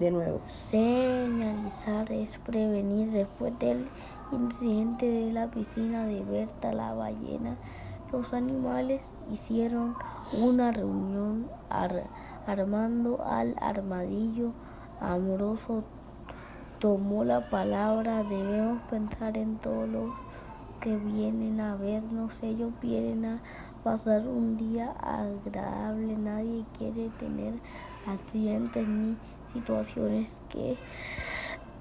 De nuevo. Señalizar es prevenir. Después del incidente de la piscina de Berta la ballena, los animales hicieron una reunión armando al armadillo amoroso. Tomó la palabra, debemos pensar en todos los que vienen a vernos. Ellos vienen a pasar un día agradable. Nadie quiere tener accidentes ni situaciones que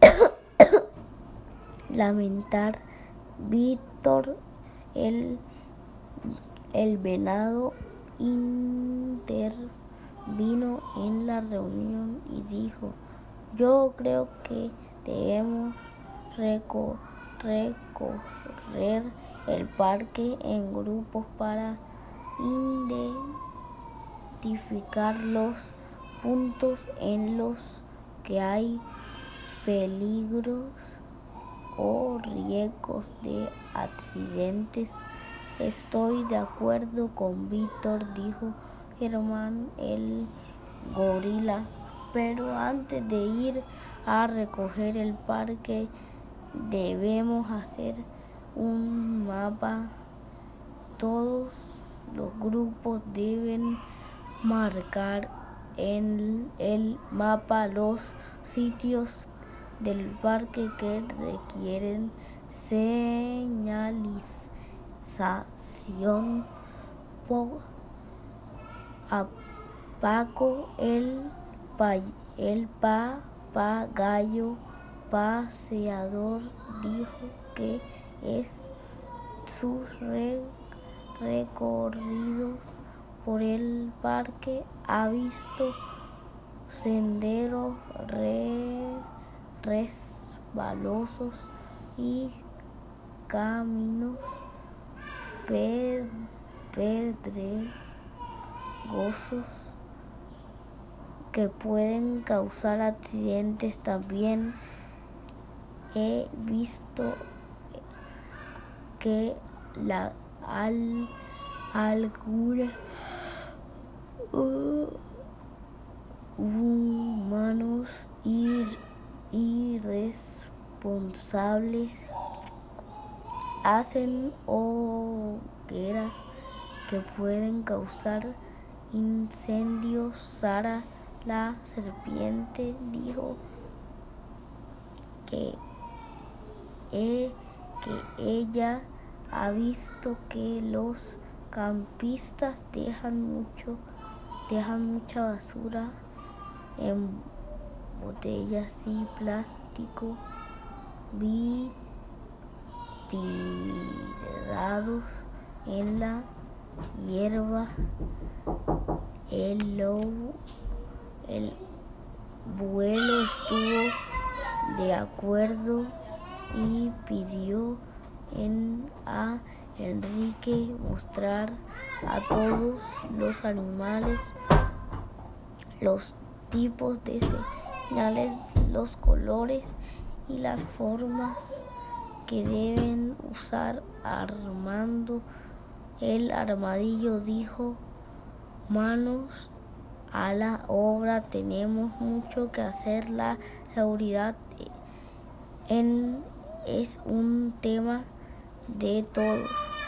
lamentar. Víctor, el, el venado, intervino en la reunión y dijo, yo creo que debemos recorrer el parque en grupos para identificar los puntos en los que hay peligros o riesgos de accidentes. Estoy de acuerdo con Víctor, dijo Germán el gorila, pero antes de ir a recoger el parque debemos hacer un mapa. Todos los grupos deben marcar en el mapa los sitios del parque que requieren señalización. A Paco el, el papagayo paseador dijo que es sus recorridos por el parque ha visto senderos resbalosos y caminos pedregosos que pueden causar accidentes. También he visto que la al, irresponsables hacen hogueras que pueden causar incendios. Sara la serpiente dijo que, que ella ha visto que los campistas dejan mucho dejan mucha basura en botellas y plástico tirados en la hierba el lobo el vuelo estuvo de acuerdo y pidió en a Enrique mostrar a todos los animales los tipos de señales, los colores y las formas que deben usar armando. El armadillo dijo manos a la obra tenemos mucho que hacer. La seguridad en, es un tema de todos